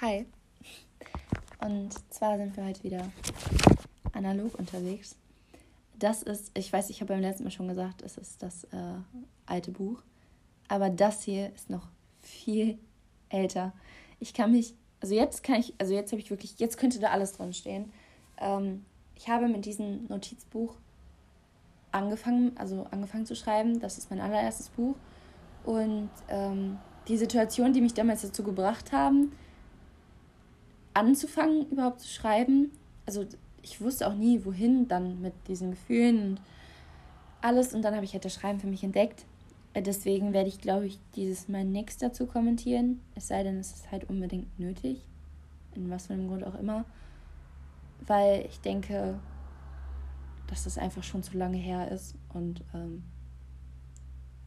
Hi. Und zwar sind wir heute wieder analog unterwegs. Das ist, ich weiß, ich habe beim letzten Mal schon gesagt, es ist das äh, alte Buch. Aber das hier ist noch viel älter. Ich kann mich, also jetzt kann ich, also jetzt habe ich wirklich, jetzt könnte da alles drin stehen. Ähm, ich habe mit diesem Notizbuch angefangen, also angefangen zu schreiben. Das ist mein allererstes Buch. Und ähm, die Situation, die mich damals dazu gebracht haben, anzufangen, überhaupt zu schreiben. Also ich wusste auch nie, wohin dann mit diesen Gefühlen und alles. Und dann habe ich halt das Schreiben für mich entdeckt. Äh, deswegen werde ich, glaube ich, dieses Mal nichts dazu kommentieren. Es sei denn, es ist halt unbedingt nötig. In was für einem Grund auch immer. Weil ich denke, dass das einfach schon zu lange her ist und ähm,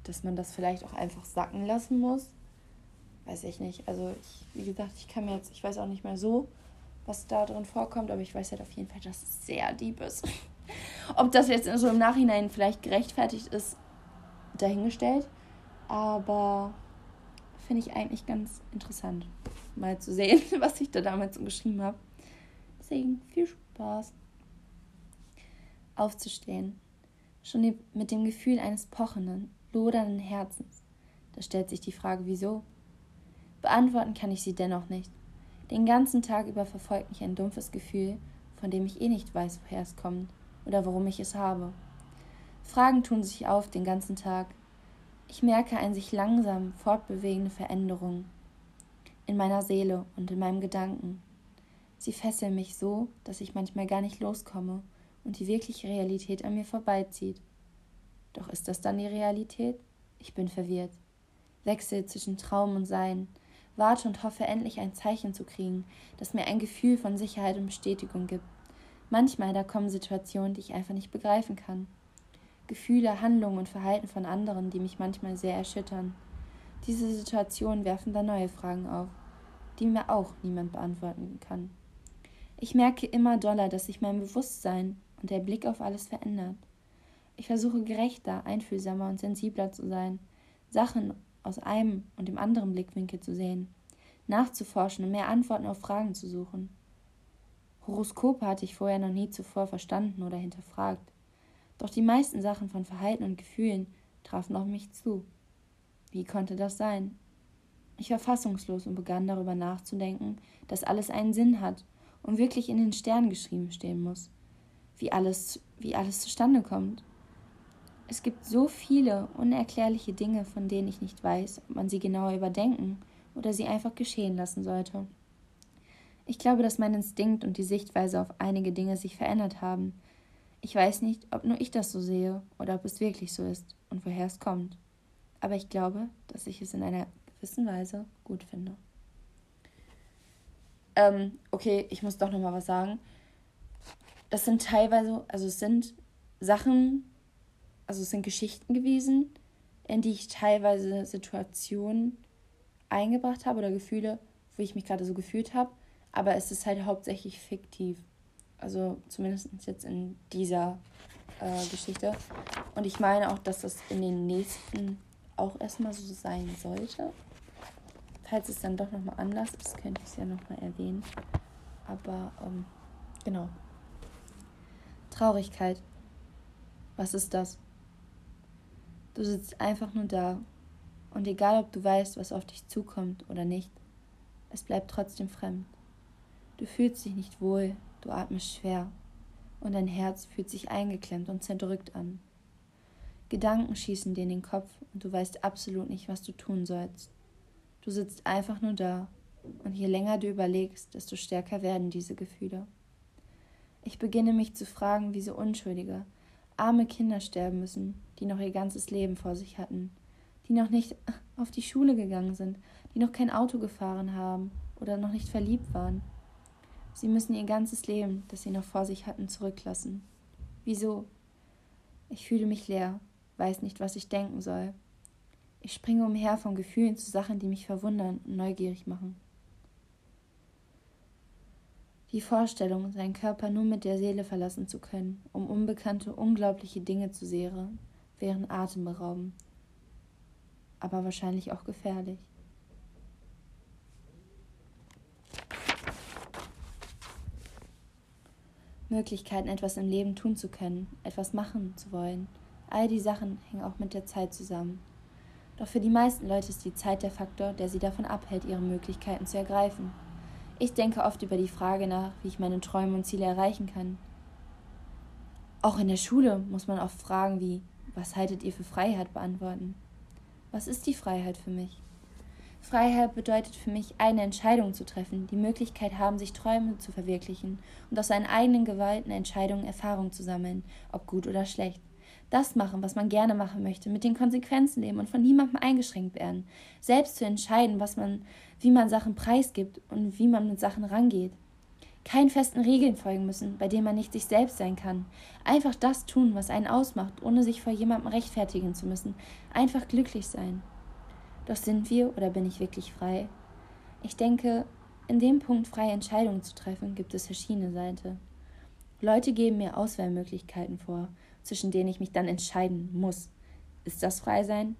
dass man das vielleicht auch einfach sacken lassen muss weiß ich nicht. Also ich, wie gesagt, ich kann mir jetzt, ich weiß auch nicht mehr so, was da drin vorkommt, aber ich weiß halt auf jeden Fall, dass es sehr deep ist. Ob das jetzt so im Nachhinein vielleicht gerechtfertigt ist, dahingestellt. Aber finde ich eigentlich ganz interessant, mal zu sehen, was ich da damals so geschrieben habe. Deswegen viel Spaß. Aufzustehen. Schon mit dem Gefühl eines pochenden, lodernden Herzens. Da stellt sich die Frage, wieso? Beantworten kann ich sie dennoch nicht. Den ganzen Tag über verfolgt mich ein dumpfes Gefühl, von dem ich eh nicht weiß, woher es kommt oder warum ich es habe. Fragen tun sich auf den ganzen Tag. Ich merke eine sich langsam fortbewegende Veränderung in meiner Seele und in meinem Gedanken. Sie fesseln mich so, dass ich manchmal gar nicht loskomme und die wirkliche Realität an mir vorbeizieht. Doch ist das dann die Realität? Ich bin verwirrt. Wechsel zwischen Traum und Sein, warte und hoffe endlich ein Zeichen zu kriegen, das mir ein Gefühl von Sicherheit und Bestätigung gibt. Manchmal da kommen Situationen, die ich einfach nicht begreifen kann. Gefühle, Handlungen und Verhalten von anderen, die mich manchmal sehr erschüttern. Diese Situationen werfen dann neue Fragen auf, die mir auch niemand beantworten kann. Ich merke immer doller, dass sich mein Bewusstsein und der Blick auf alles verändert. Ich versuche gerechter, einfühlsamer und sensibler zu sein, Sachen aus einem und dem anderen Blickwinkel zu sehen, nachzuforschen und mehr Antworten auf Fragen zu suchen. Horoskope hatte ich vorher noch nie zuvor verstanden oder hinterfragt. Doch die meisten Sachen von Verhalten und Gefühlen trafen auf mich zu. Wie konnte das sein? Ich war fassungslos und begann darüber nachzudenken, dass alles einen Sinn hat und wirklich in den Sternen geschrieben stehen muss. Wie alles, wie alles zustande kommt. Es gibt so viele unerklärliche Dinge, von denen ich nicht weiß, ob man sie genauer überdenken oder sie einfach geschehen lassen sollte. Ich glaube, dass mein Instinkt und die Sichtweise auf einige Dinge sich verändert haben. Ich weiß nicht, ob nur ich das so sehe oder ob es wirklich so ist und woher es kommt. Aber ich glaube, dass ich es in einer gewissen Weise gut finde. Ähm, okay, ich muss doch noch mal was sagen. Das sind teilweise, also es sind Sachen, also es sind Geschichten gewesen, in die ich teilweise Situationen eingebracht habe oder Gefühle, wo ich mich gerade so gefühlt habe, aber es ist halt hauptsächlich fiktiv. Also zumindest jetzt in dieser äh, Geschichte. Und ich meine auch, dass das in den nächsten auch erstmal so sein sollte. Falls es dann doch nochmal anders ist, könnte ich es ja nochmal erwähnen. Aber ähm, genau. Traurigkeit. Was ist das? Du sitzt einfach nur da. Und egal, ob du weißt, was auf dich zukommt oder nicht, es bleibt trotzdem fremd. Du fühlst dich nicht wohl, du atmest schwer, und dein Herz fühlt sich eingeklemmt und zerdrückt an. Gedanken schießen dir in den Kopf und du weißt absolut nicht, was du tun sollst. Du sitzt einfach nur da, und je länger du überlegst, desto stärker werden diese Gefühle. Ich beginne mich zu fragen, wie so unschuldige, arme Kinder sterben müssen, die noch ihr ganzes Leben vor sich hatten, die noch nicht auf die Schule gegangen sind, die noch kein Auto gefahren haben oder noch nicht verliebt waren. Sie müssen ihr ganzes Leben, das sie noch vor sich hatten, zurücklassen. Wieso? Ich fühle mich leer, weiß nicht, was ich denken soll. Ich springe umher von Gefühlen zu Sachen, die mich verwundern und neugierig machen. Die Vorstellung, seinen Körper nur mit der Seele verlassen zu können, um unbekannte, unglaubliche Dinge zu sehen, wären atemberaubend, aber wahrscheinlich auch gefährlich. Möglichkeiten, etwas im Leben tun zu können, etwas machen zu wollen, all die Sachen hängen auch mit der Zeit zusammen. Doch für die meisten Leute ist die Zeit der Faktor, der sie davon abhält, ihre Möglichkeiten zu ergreifen ich denke oft über die Frage nach, wie ich meine Träume und Ziele erreichen kann. Auch in der Schule muss man oft Fragen wie, was haltet ihr für Freiheit beantworten? Was ist die Freiheit für mich? Freiheit bedeutet für mich, eine Entscheidung zu treffen, die Möglichkeit haben, sich Träume zu verwirklichen und aus seinen eigenen gewählten Entscheidungen Erfahrung zu sammeln, ob gut oder schlecht. Das machen, was man gerne machen möchte, mit den Konsequenzen leben und von niemandem eingeschränkt werden. Selbst zu entscheiden, was man, wie man Sachen preisgibt und wie man mit Sachen rangeht. Keinen festen Regeln folgen müssen, bei denen man nicht sich selbst sein kann. Einfach das tun, was einen ausmacht, ohne sich vor jemandem rechtfertigen zu müssen. Einfach glücklich sein. Doch sind wir oder bin ich wirklich frei? Ich denke, in dem Punkt freie Entscheidungen zu treffen, gibt es verschiedene Seiten. Leute geben mir Auswahlmöglichkeiten vor, zwischen denen ich mich dann entscheiden muss. Ist das Freisein?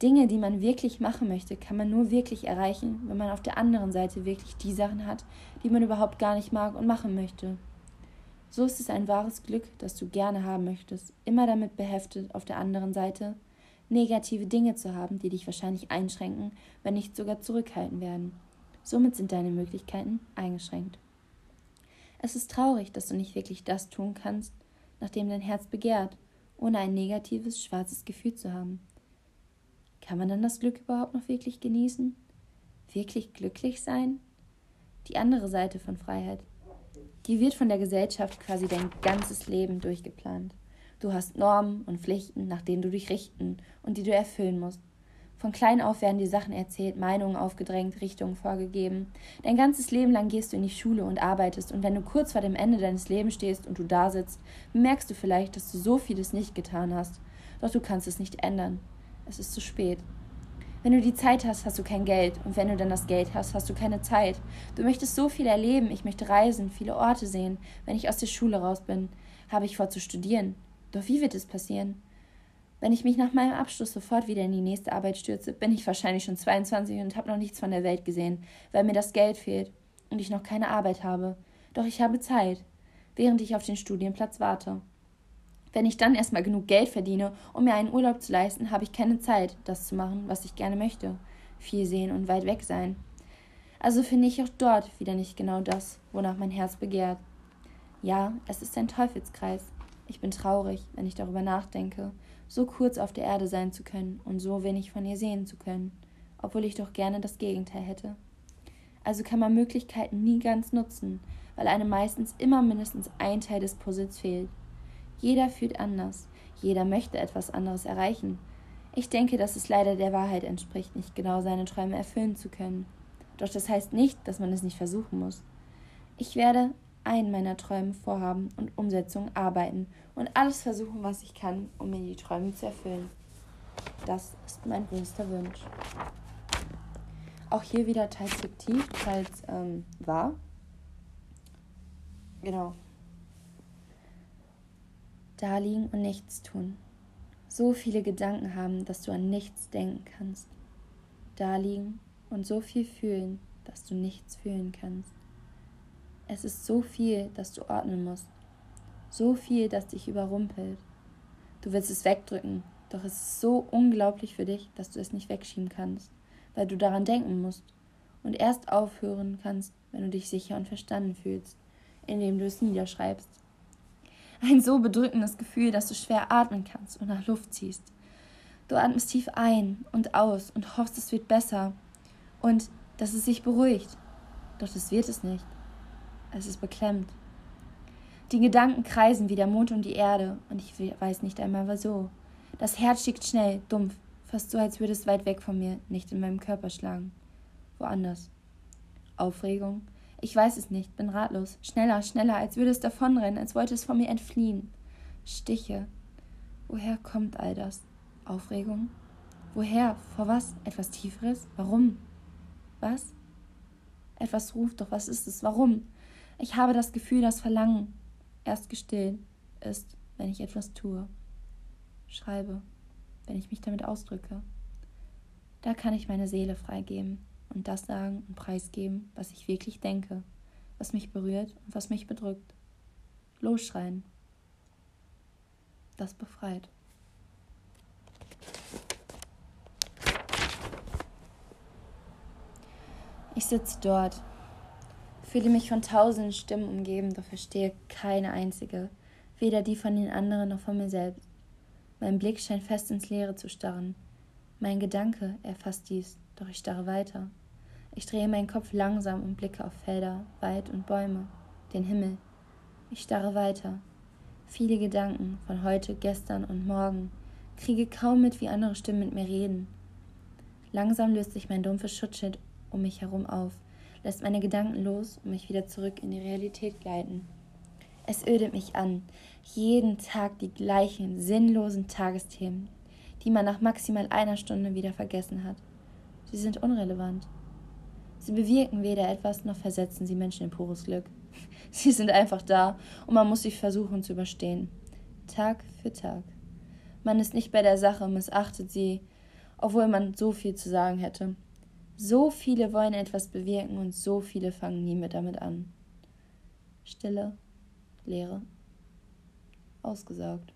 Dinge, die man wirklich machen möchte, kann man nur wirklich erreichen, wenn man auf der anderen Seite wirklich die Sachen hat, die man überhaupt gar nicht mag und machen möchte. So ist es ein wahres Glück, das du gerne haben möchtest, immer damit beheftet, auf der anderen Seite negative Dinge zu haben, die dich wahrscheinlich einschränken, wenn nicht sogar zurückhalten werden. Somit sind deine Möglichkeiten eingeschränkt. Es ist traurig, dass du nicht wirklich das tun kannst, nach dem dein Herz begehrt, ohne ein negatives, schwarzes Gefühl zu haben. Kann man dann das Glück überhaupt noch wirklich genießen? Wirklich glücklich sein? Die andere Seite von Freiheit. Die wird von der Gesellschaft quasi dein ganzes Leben durchgeplant. Du hast Normen und Pflichten, nach denen du dich richten und die du erfüllen musst. Von klein auf werden dir Sachen erzählt, Meinungen aufgedrängt, Richtungen vorgegeben. Dein ganzes Leben lang gehst du in die Schule und arbeitest, und wenn du kurz vor dem Ende deines Lebens stehst und du da sitzt, bemerkst du vielleicht, dass du so vieles nicht getan hast. Doch du kannst es nicht ändern. Es ist zu spät. Wenn du die Zeit hast, hast du kein Geld, und wenn du dann das Geld hast, hast du keine Zeit. Du möchtest so viel erleben, ich möchte reisen, viele Orte sehen. Wenn ich aus der Schule raus bin, habe ich vor zu studieren. Doch wie wird es passieren? Wenn ich mich nach meinem Abschluss sofort wieder in die nächste Arbeit stürze, bin ich wahrscheinlich schon 22 und habe noch nichts von der Welt gesehen, weil mir das Geld fehlt und ich noch keine Arbeit habe. Doch ich habe Zeit, während ich auf den Studienplatz warte. Wenn ich dann erstmal genug Geld verdiene, um mir einen Urlaub zu leisten, habe ich keine Zeit, das zu machen, was ich gerne möchte. Viel sehen und weit weg sein. Also finde ich auch dort wieder nicht genau das, wonach mein Herz begehrt. Ja, es ist ein Teufelskreis. Ich bin traurig, wenn ich darüber nachdenke, so kurz auf der Erde sein zu können und so wenig von ihr sehen zu können, obwohl ich doch gerne das Gegenteil hätte. Also kann man Möglichkeiten nie ganz nutzen, weil einem meistens immer mindestens ein Teil des Puzzles fehlt. Jeder fühlt anders, jeder möchte etwas anderes erreichen. Ich denke, dass es leider der Wahrheit entspricht, nicht genau seine Träume erfüllen zu können. Doch das heißt nicht, dass man es nicht versuchen muss. Ich werde einen meiner Träume, Vorhaben und Umsetzungen arbeiten und alles versuchen, was ich kann, um mir die Träume zu erfüllen. Das ist mein größter Wunsch. Auch hier wieder teils fiktiv, teils ähm, wahr. Genau. Da liegen und nichts tun. So viele Gedanken haben, dass du an nichts denken kannst. Da liegen und so viel fühlen, dass du nichts fühlen kannst. Es ist so viel, dass du ordnen musst. So viel, das dich überrumpelt. Du willst es wegdrücken, doch es ist so unglaublich für dich, dass du es nicht wegschieben kannst, weil du daran denken musst und erst aufhören kannst, wenn du dich sicher und verstanden fühlst, indem du es niederschreibst. Ein so bedrückendes Gefühl, dass du schwer atmen kannst und nach Luft ziehst. Du atmest tief ein und aus und hoffst, es wird besser und dass es sich beruhigt. Doch das wird es nicht. Es ist beklemmt. Die Gedanken kreisen wie der Mond um die Erde, und ich weiß nicht einmal wieso. Das Herz schickt schnell, dumpf, fast so, als würde es weit weg von mir, nicht in meinem Körper schlagen. Woanders. Aufregung? Ich weiß es nicht, bin ratlos. Schneller, schneller, als würde es davonrennen, als wollte es von mir entfliehen. Stiche. Woher kommt all das? Aufregung? Woher? Vor was? Etwas Tieferes? Warum? Was? Etwas ruft, doch was ist es? Warum? Ich habe das Gefühl, dass Verlangen erst gestillt ist, wenn ich etwas tue. Schreibe, wenn ich mich damit ausdrücke. Da kann ich meine Seele freigeben und das sagen und preisgeben, was ich wirklich denke, was mich berührt und was mich bedrückt. Losschreien. Das befreit. Ich sitze dort, fühle mich von tausenden Stimmen umgeben, doch verstehe keine einzige, weder die von den anderen noch von mir selbst. Mein Blick scheint fest ins Leere zu starren. Mein Gedanke erfasst dies, doch ich starre weiter. Ich drehe meinen Kopf langsam und blicke auf Felder, Wald und Bäume, den Himmel. Ich starre weiter. Viele Gedanken von heute, gestern und morgen, kriege kaum mit, wie andere Stimmen mit mir reden. Langsam löst sich mein dumpfes Schutzschild um mich herum auf, lässt meine Gedanken los und mich wieder zurück in die Realität gleiten. Es ödet mich an, jeden Tag die gleichen sinnlosen Tagesthemen, die man nach maximal einer Stunde wieder vergessen hat. Sie sind unrelevant. Sie bewirken weder etwas noch versetzen sie Menschen in pures Glück. Sie sind einfach da und man muss sie versuchen zu überstehen. Tag für Tag. Man ist nicht bei der Sache und missachtet sie, obwohl man so viel zu sagen hätte. So viele wollen etwas bewirken und so viele fangen nie mit damit an. Stille, Leere, ausgesaugt.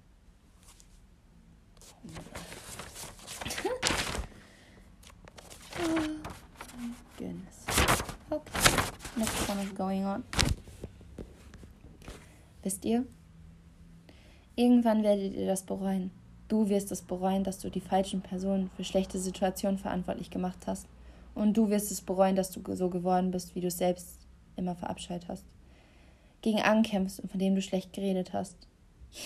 oh my goodness. Okay, next one is going on. Wisst ihr? Irgendwann werdet ihr das bereuen. Du wirst es bereuen, dass du die falschen Personen für schlechte Situationen verantwortlich gemacht hast. Und du wirst es bereuen, dass du so geworden bist, wie du es selbst immer verabscheut hast. Gegen ankämpfst und von dem du schlecht geredet hast.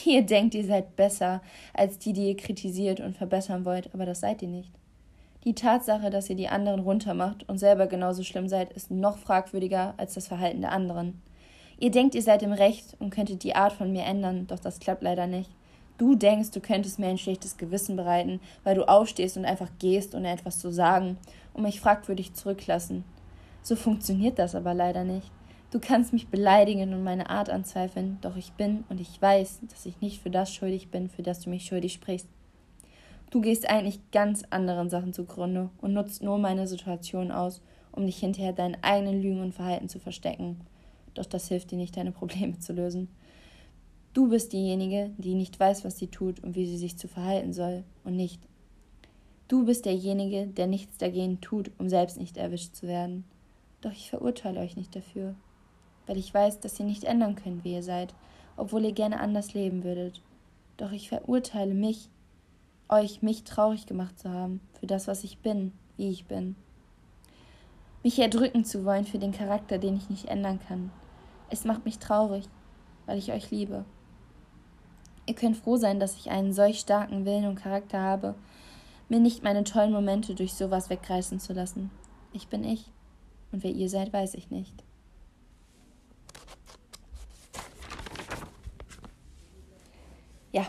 Ihr denkt, ihr seid besser als die, die ihr kritisiert und verbessern wollt, aber das seid ihr nicht. Die Tatsache, dass ihr die anderen runtermacht und selber genauso schlimm seid, ist noch fragwürdiger als das Verhalten der anderen. Ihr denkt, ihr seid im Recht und könntet die Art von mir ändern, doch das klappt leider nicht. Du denkst, du könntest mir ein schlechtes Gewissen bereiten, weil du aufstehst und einfach gehst, ohne etwas zu sagen und mich fragwürdig zurücklassen. So funktioniert das aber leider nicht. Du kannst mich beleidigen und meine Art anzweifeln, doch ich bin und ich weiß, dass ich nicht für das schuldig bin, für das du mich schuldig sprichst. Du gehst eigentlich ganz anderen Sachen zugrunde und nutzt nur meine Situation aus, um dich hinterher deinen eigenen Lügen und Verhalten zu verstecken. Doch das hilft dir nicht, deine Probleme zu lösen. Du bist diejenige, die nicht weiß, was sie tut und wie sie sich zu verhalten soll, und nicht Du bist derjenige, der nichts dagegen tut, um selbst nicht erwischt zu werden. Doch ich verurteile euch nicht dafür, weil ich weiß, dass ihr nicht ändern könnt, wie ihr seid, obwohl ihr gerne anders leben würdet. Doch ich verurteile mich, euch mich traurig gemacht zu haben für das, was ich bin, wie ich bin. Mich erdrücken zu wollen für den Charakter, den ich nicht ändern kann. Es macht mich traurig, weil ich euch liebe. Ihr könnt froh sein, dass ich einen solch starken Willen und Charakter habe, mir nicht meine tollen Momente durch sowas wegreißen zu lassen. Ich bin ich. Und wer ihr seid, weiß ich nicht. Ja,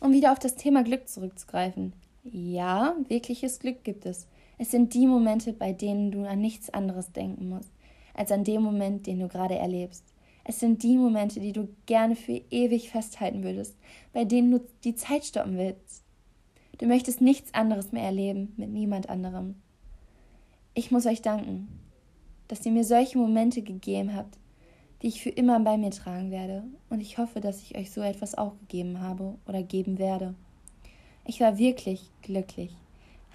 um wieder auf das Thema Glück zurückzugreifen. Ja, wirkliches Glück gibt es. Es sind die Momente, bei denen du an nichts anderes denken musst, als an den Moment, den du gerade erlebst. Es sind die Momente, die du gerne für ewig festhalten würdest, bei denen du die Zeit stoppen willst. Du möchtest nichts anderes mehr erleben mit niemand anderem. Ich muss euch danken, dass ihr mir solche Momente gegeben habt, die ich für immer bei mir tragen werde, und ich hoffe, dass ich euch so etwas auch gegeben habe oder geben werde. Ich war wirklich glücklich,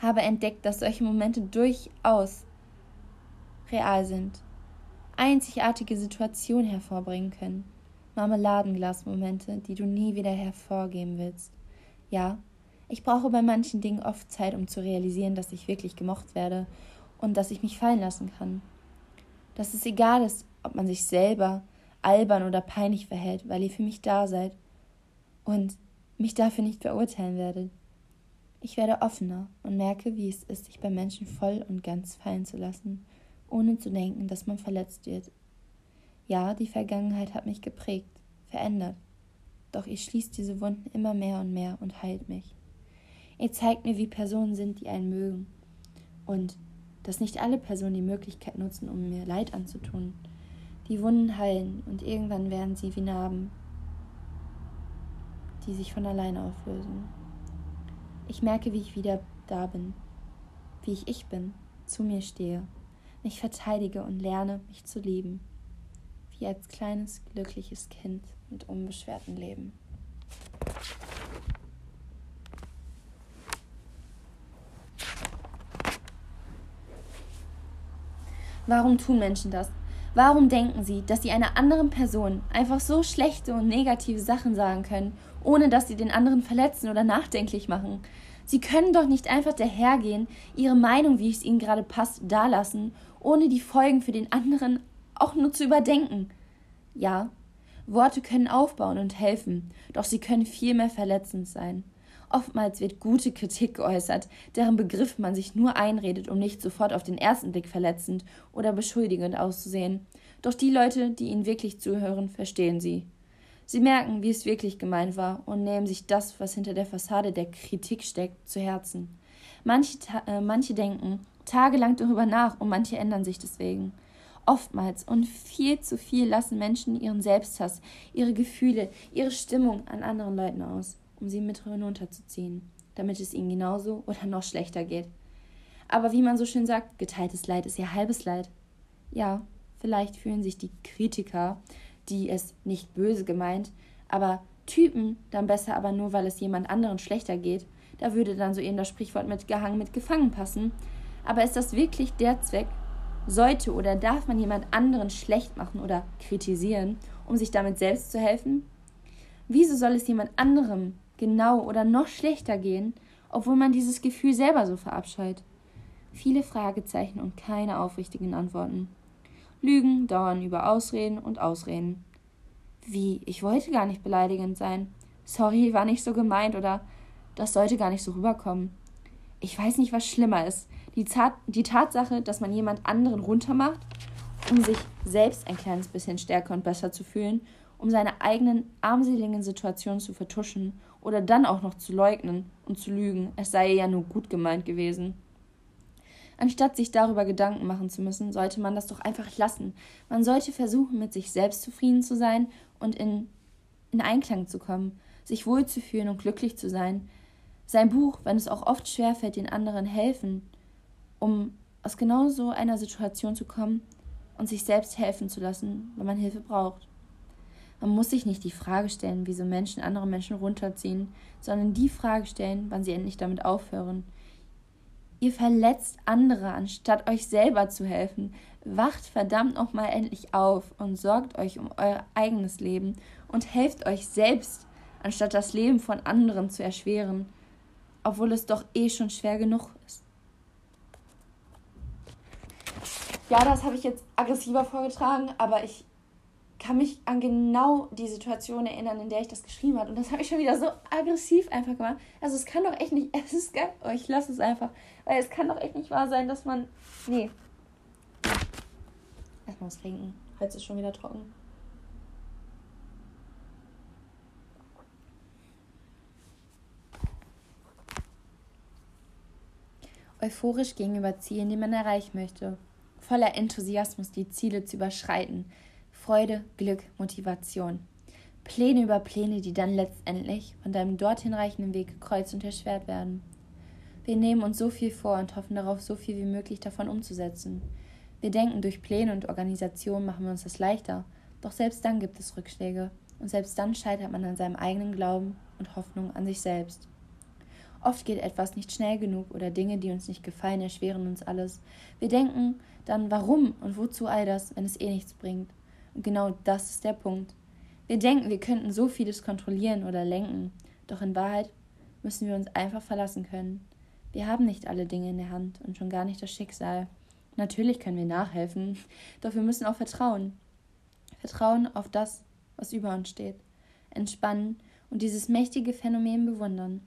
habe entdeckt, dass solche Momente durchaus real sind, einzigartige Situationen hervorbringen können, Marmeladenglasmomente, die du nie wieder hervorgeben willst. Ja, ich brauche bei manchen Dingen oft Zeit, um zu realisieren, dass ich wirklich gemocht werde und dass ich mich fallen lassen kann. Dass es egal ist, ob man sich selber albern oder peinlich verhält, weil ihr für mich da seid und mich dafür nicht verurteilen werdet. Ich werde offener und merke, wie es ist, sich bei Menschen voll und ganz fallen zu lassen, ohne zu denken, dass man verletzt wird. Ja, die Vergangenheit hat mich geprägt, verändert, doch ihr schließt diese Wunden immer mehr und mehr und heilt mich. Ihr zeigt mir, wie Personen sind, die einen mögen. Und dass nicht alle Personen die Möglichkeit nutzen, um mir Leid anzutun. Die Wunden heilen und irgendwann werden sie wie Narben, die sich von alleine auflösen. Ich merke, wie ich wieder da bin, wie ich ich bin, zu mir stehe, mich verteidige und lerne, mich zu lieben. wie als kleines, glückliches Kind mit unbeschwertem Leben. Warum tun Menschen das? Warum denken sie, dass sie einer anderen Person einfach so schlechte und negative Sachen sagen können, ohne dass sie den anderen verletzen oder nachdenklich machen? Sie können doch nicht einfach dahergehen, ihre Meinung, wie es ihnen gerade passt, dalassen, ohne die Folgen für den anderen auch nur zu überdenken. Ja, Worte können aufbauen und helfen, doch sie können viel mehr verletzend sein. Oftmals wird gute Kritik geäußert, deren Begriff man sich nur einredet, um nicht sofort auf den ersten Blick verletzend oder beschuldigend auszusehen. Doch die Leute, die ihnen wirklich zuhören, verstehen sie. Sie merken, wie es wirklich gemeint war und nehmen sich das, was hinter der Fassade der Kritik steckt, zu Herzen. Manche, äh, manche denken tagelang darüber nach und manche ändern sich deswegen. Oftmals und viel zu viel lassen Menschen ihren Selbsthass, ihre Gefühle, ihre Stimmung an anderen Leuten aus um sie mit hinunterzuziehen, damit es ihnen genauso oder noch schlechter geht. Aber wie man so schön sagt, geteiltes Leid ist ja halbes Leid. Ja, vielleicht fühlen sich die Kritiker, die es nicht böse gemeint, aber Typen dann besser, aber nur weil es jemand anderen schlechter geht. Da würde dann so eben das Sprichwort mit gehangen mit gefangen passen. Aber ist das wirklich der Zweck? Sollte oder darf man jemand anderen schlecht machen oder kritisieren, um sich damit selbst zu helfen? Wieso soll es jemand anderem genau oder noch schlechter gehen, obwohl man dieses Gefühl selber so verabscheut? Viele Fragezeichen und keine aufrichtigen Antworten. Lügen dauern über Ausreden und Ausreden. Wie, ich wollte gar nicht beleidigend sein. Sorry, war nicht so gemeint oder das sollte gar nicht so rüberkommen. Ich weiß nicht, was schlimmer ist. Die, Tat, die Tatsache, dass man jemand anderen runtermacht, um sich selbst ein kleines bisschen stärker und besser zu fühlen, um seine eigenen armseligen Situationen zu vertuschen oder dann auch noch zu leugnen und zu lügen, es sei ja nur gut gemeint gewesen. Anstatt sich darüber Gedanken machen zu müssen, sollte man das doch einfach lassen. Man sollte versuchen, mit sich selbst zufrieden zu sein und in, in Einklang zu kommen, sich wohlzufühlen und glücklich zu sein. Sein Buch, wenn es auch oft schwerfällt, den anderen helfen, um aus genau so einer Situation zu kommen und sich selbst helfen zu lassen, wenn man Hilfe braucht. Man muss sich nicht die Frage stellen, wieso Menschen andere Menschen runterziehen, sondern die Frage stellen, wann sie endlich damit aufhören. Ihr verletzt andere, anstatt euch selber zu helfen. Wacht verdammt nochmal endlich auf und sorgt euch um euer eigenes Leben und helft euch selbst, anstatt das Leben von anderen zu erschweren, obwohl es doch eh schon schwer genug ist. Ja, das habe ich jetzt aggressiver vorgetragen, aber ich kann mich an genau die Situation erinnern, in der ich das geschrieben habe. Und das habe ich schon wieder so aggressiv einfach gemacht. Also es kann doch echt nicht, es ist geil, oh, ich lasse es einfach. Weil es kann doch echt nicht wahr sein, dass man, nee. Erstmal was trinken. Hals ist schon wieder trocken. Euphorisch gegenüber Zielen, die man erreichen möchte. Voller Enthusiasmus die Ziele zu überschreiten Freude, Glück, Motivation. Pläne über Pläne, die dann letztendlich von deinem dorthin reichenden Weg gekreuzt und erschwert werden. Wir nehmen uns so viel vor und hoffen darauf, so viel wie möglich davon umzusetzen. Wir denken, durch Pläne und Organisation machen wir uns das leichter, doch selbst dann gibt es Rückschläge und selbst dann scheitert man an seinem eigenen Glauben und Hoffnung an sich selbst. Oft geht etwas nicht schnell genug oder Dinge, die uns nicht gefallen, erschweren uns alles. Wir denken dann, warum und wozu all das, wenn es eh nichts bringt. Genau das ist der Punkt. Wir denken, wir könnten so vieles kontrollieren oder lenken, doch in Wahrheit müssen wir uns einfach verlassen können. Wir haben nicht alle Dinge in der Hand und schon gar nicht das Schicksal. Natürlich können wir nachhelfen, doch wir müssen auch vertrauen. Vertrauen auf das, was über uns steht. Entspannen und dieses mächtige Phänomen bewundern.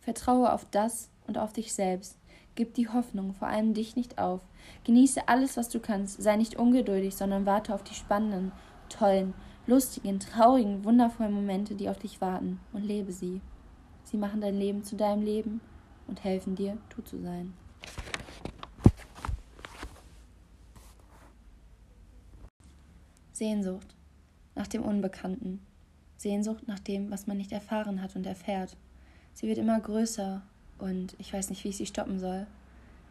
Vertraue auf das und auf dich selbst. Gib die Hoffnung, vor allem dich nicht auf. Genieße alles, was du kannst. Sei nicht ungeduldig, sondern warte auf die spannenden, tollen, lustigen, traurigen, wundervollen Momente, die auf dich warten, und lebe sie. Sie machen dein Leben zu deinem Leben und helfen dir, du zu sein. Sehnsucht nach dem Unbekannten. Sehnsucht nach dem, was man nicht erfahren hat und erfährt. Sie wird immer größer und ich weiß nicht, wie ich sie stoppen soll.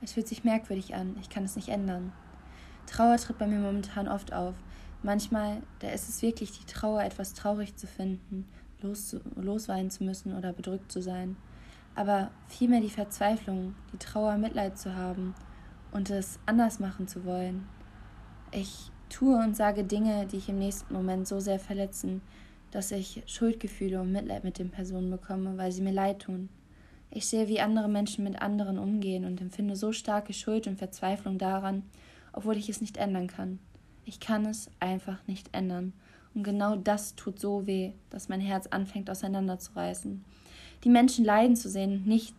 Es fühlt sich merkwürdig an, ich kann es nicht ändern. Trauer tritt bei mir momentan oft auf. Manchmal, da ist es wirklich die Trauer, etwas traurig zu finden, los, losweinen zu müssen oder bedrückt zu sein. Aber vielmehr die Verzweiflung, die Trauer, Mitleid zu haben und es anders machen zu wollen. Ich tue und sage Dinge, die ich im nächsten Moment so sehr verletzen, dass ich Schuldgefühle und Mitleid mit den Personen bekomme, weil sie mir leid tun. Ich sehe, wie andere Menschen mit anderen umgehen und empfinde so starke Schuld und Verzweiflung daran, obwohl ich es nicht ändern kann. Ich kann es einfach nicht ändern. Und genau das tut so weh, dass mein Herz anfängt auseinanderzureißen. Die Menschen leiden zu sehen und nicht,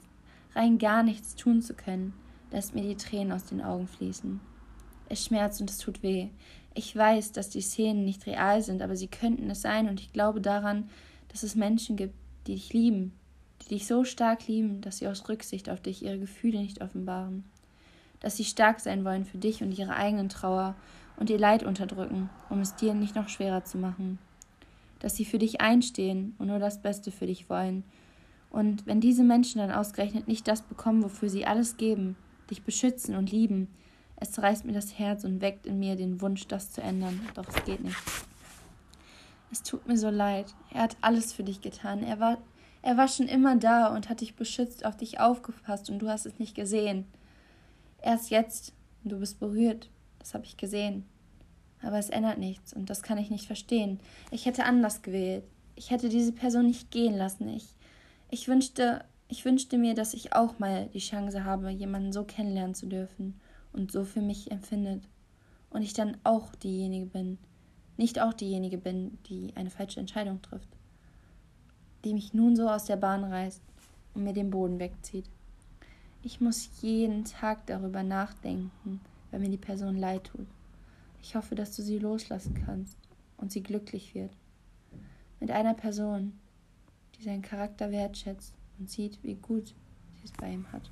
rein gar nichts tun zu können, lässt mir die Tränen aus den Augen fließen. Es schmerzt und es tut weh. Ich weiß, dass die Szenen nicht real sind, aber sie könnten es sein und ich glaube daran, dass es Menschen gibt, die dich lieben, die dich so stark lieben, dass sie aus Rücksicht auf dich ihre Gefühle nicht offenbaren, dass sie stark sein wollen für dich und ihre eigenen Trauer und ihr Leid unterdrücken, um es dir nicht noch schwerer zu machen, dass sie für dich einstehen und nur das Beste für dich wollen. Und wenn diese Menschen dann ausgerechnet nicht das bekommen, wofür sie alles geben, dich beschützen und lieben, es zerreißt mir das Herz und weckt in mir den Wunsch, das zu ändern, doch es geht nicht. Es tut mir so leid. Er hat alles für dich getan. Er war, er war schon immer da und hat dich beschützt, auf dich aufgepasst und du hast es nicht gesehen. Erst jetzt, du bist berührt, das habe ich gesehen. Aber es ändert nichts und das kann ich nicht verstehen. Ich hätte anders gewählt. Ich hätte diese Person nicht gehen lassen. Ich, ich wünschte, ich wünschte mir, dass ich auch mal die Chance habe, jemanden so kennenlernen zu dürfen und so für mich empfindet. Und ich dann auch diejenige bin, nicht auch diejenige bin, die eine falsche Entscheidung trifft, die mich nun so aus der Bahn reißt und mir den Boden wegzieht. Ich muss jeden Tag darüber nachdenken, wenn mir die Person leid tut. Ich hoffe, dass du sie loslassen kannst und sie glücklich wird. Mit einer Person, die seinen Charakter wertschätzt und sieht, wie gut sie es bei ihm hat.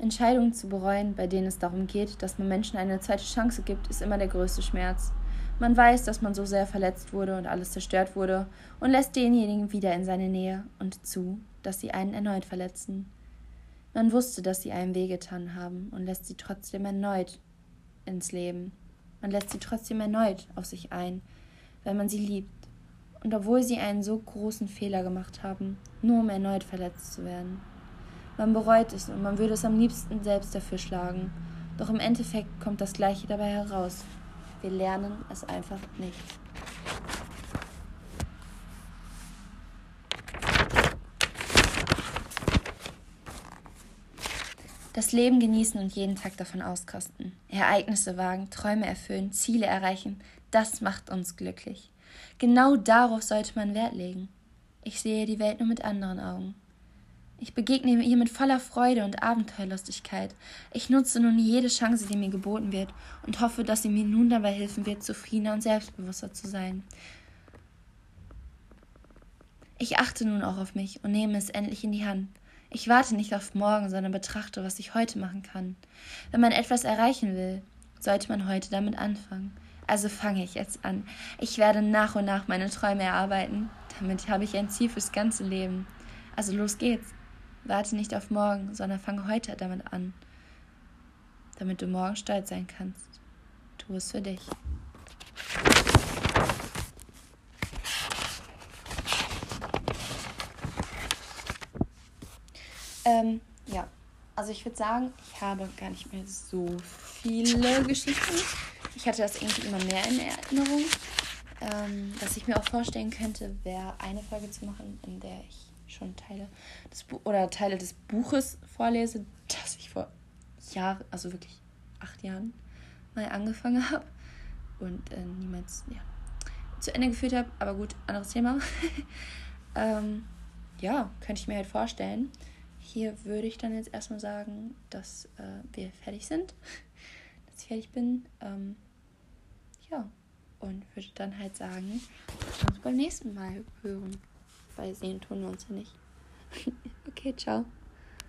Entscheidungen zu bereuen, bei denen es darum geht, dass man Menschen eine zweite Chance gibt, ist immer der größte Schmerz. Man weiß, dass man so sehr verletzt wurde und alles zerstört wurde und lässt denjenigen wieder in seine Nähe und zu, dass sie einen erneut verletzen. Man wusste, dass sie einem wehgetan haben und lässt sie trotzdem erneut ins Leben. Man lässt sie trotzdem erneut auf sich ein, weil man sie liebt. Und obwohl sie einen so großen Fehler gemacht haben, nur um erneut verletzt zu werden. Man bereut es und man würde es am liebsten selbst dafür schlagen. Doch im Endeffekt kommt das Gleiche dabei heraus. Wir lernen es einfach nicht. Das Leben genießen und jeden Tag davon auskosten. Ereignisse wagen, Träume erfüllen, Ziele erreichen, das macht uns glücklich. Genau darauf sollte man Wert legen. Ich sehe die Welt nur mit anderen Augen. Ich begegne ihr mit voller Freude und Abenteuerlustigkeit. Ich nutze nun jede Chance, die mir geboten wird, und hoffe, dass sie mir nun dabei helfen wird, zufriedener und selbstbewusster zu sein. Ich achte nun auch auf mich und nehme es endlich in die Hand. Ich warte nicht auf morgen, sondern betrachte, was ich heute machen kann. Wenn man etwas erreichen will, sollte man heute damit anfangen. Also fange ich jetzt an. Ich werde nach und nach meine Träume erarbeiten. Damit habe ich ein Ziel fürs ganze Leben. Also los geht's. Warte nicht auf morgen, sondern fange heute damit an, damit du morgen stolz sein kannst. Tu es für dich. Ähm, ja, also ich würde sagen, ich habe gar nicht mehr so viele Geschichten. Ich hatte das irgendwie immer mehr in Erinnerung. Ähm, was ich mir auch vorstellen könnte, wäre eine Folge zu machen, in der ich schon Teile des Bu oder Teile des Buches vorlese, das ich vor Jahren, also wirklich acht Jahren mal angefangen habe und äh, niemals ja, zu Ende geführt habe. Aber gut, anderes Thema. ähm, ja, könnte ich mir halt vorstellen. Hier würde ich dann jetzt erstmal sagen, dass äh, wir fertig sind, dass ich fertig bin. Ähm, ja, und würde dann halt sagen, dass wir uns beim nächsten Mal hören. Weil sehen tun wir uns ja nicht. okay, ciao.